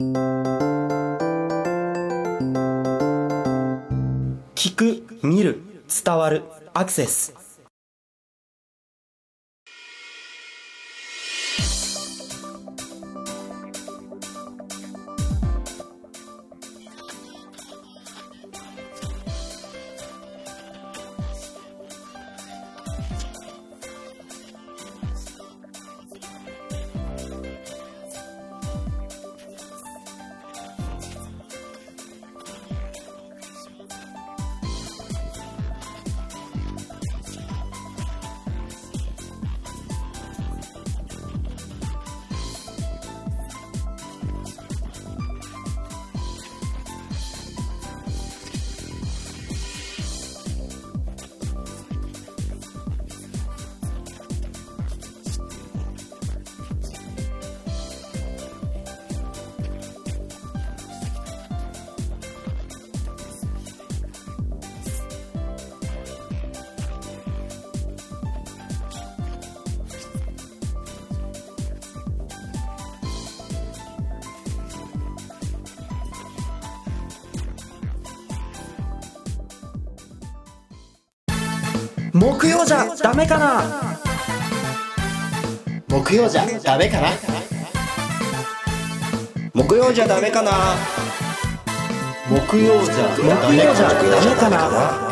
聞く見る伝わるアクセス。木曜じゃダメかな？木曜じゃダメかな？木曜じゃダメかな？木曜じゃ木曜じゃダメかな？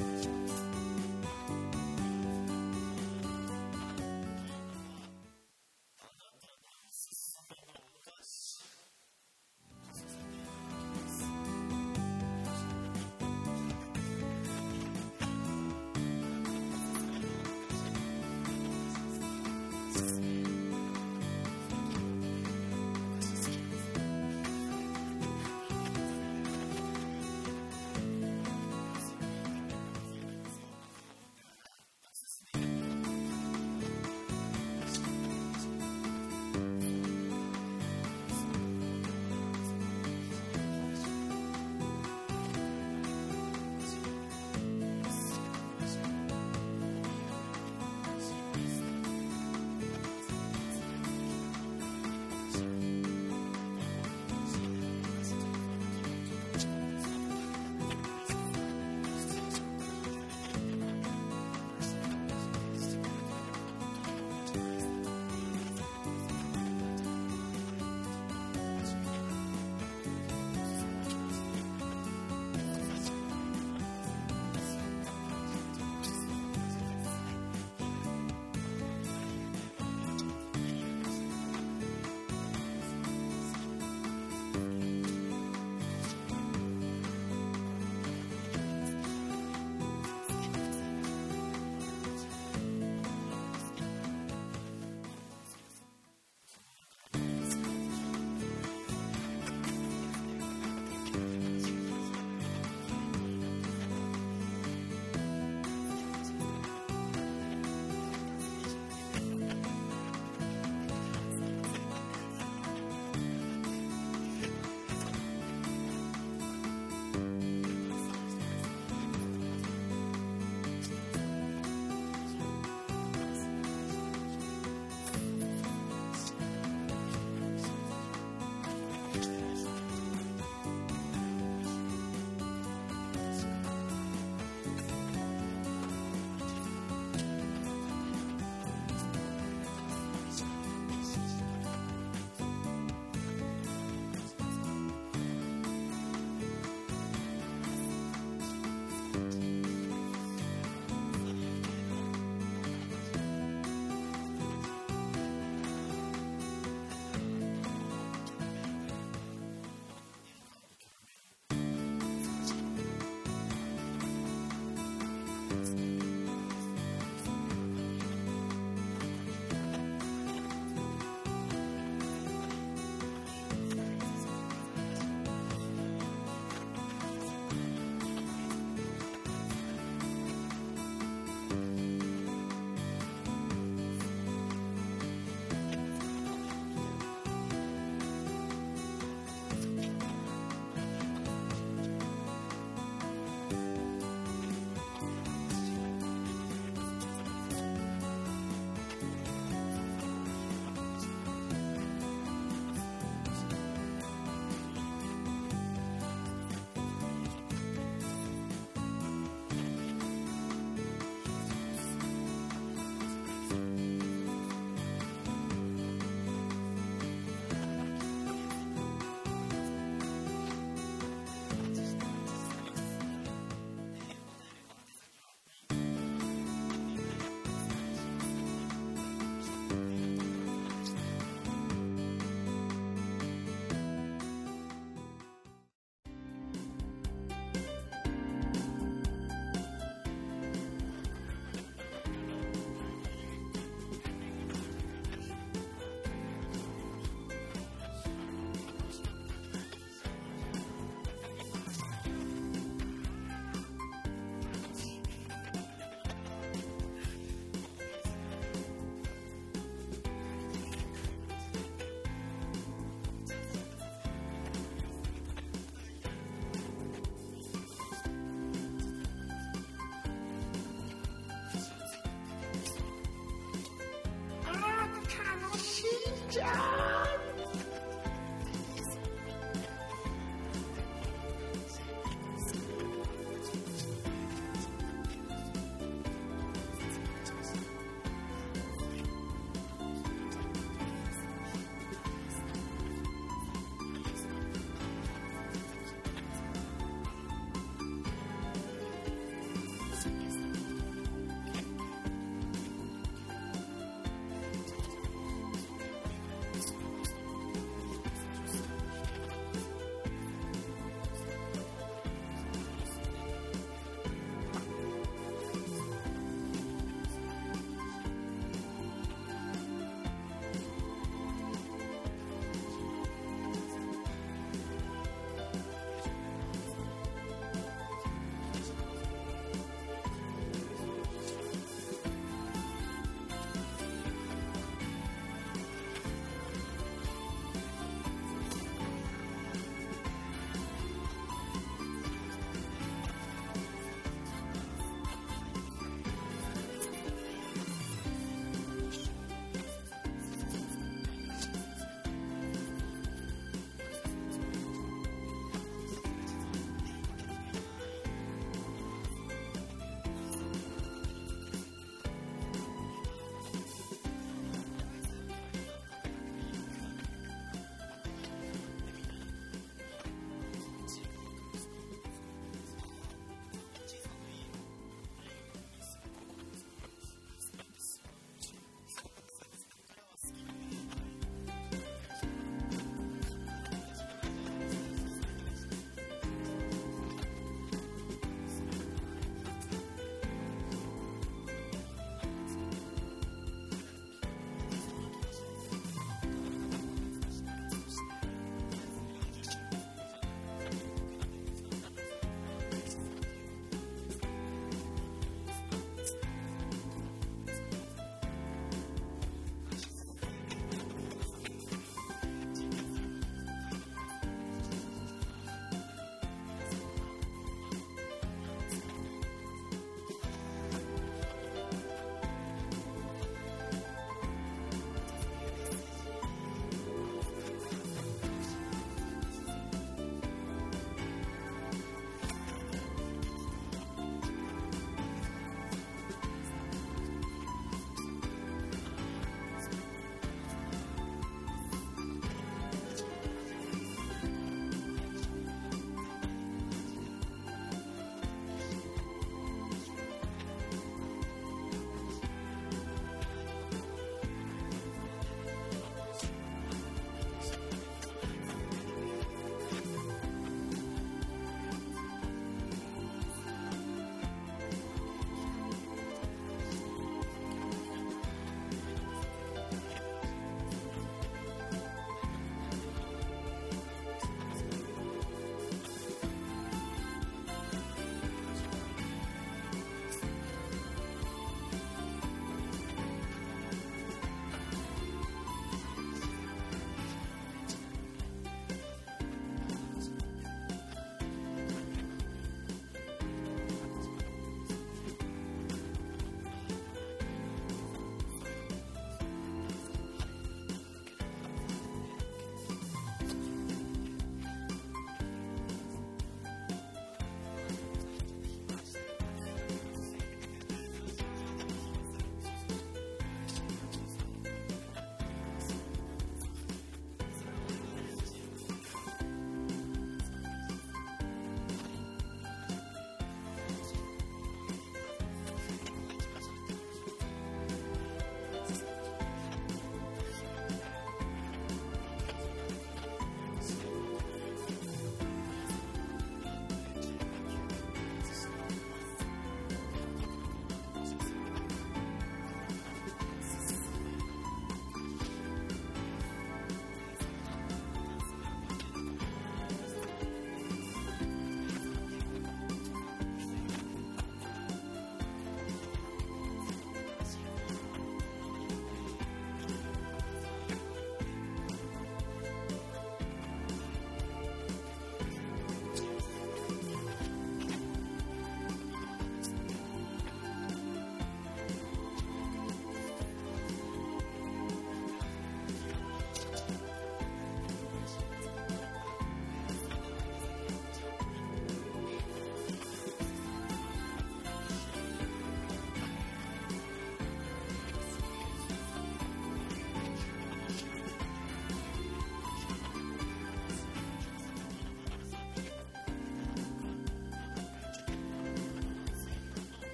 うん。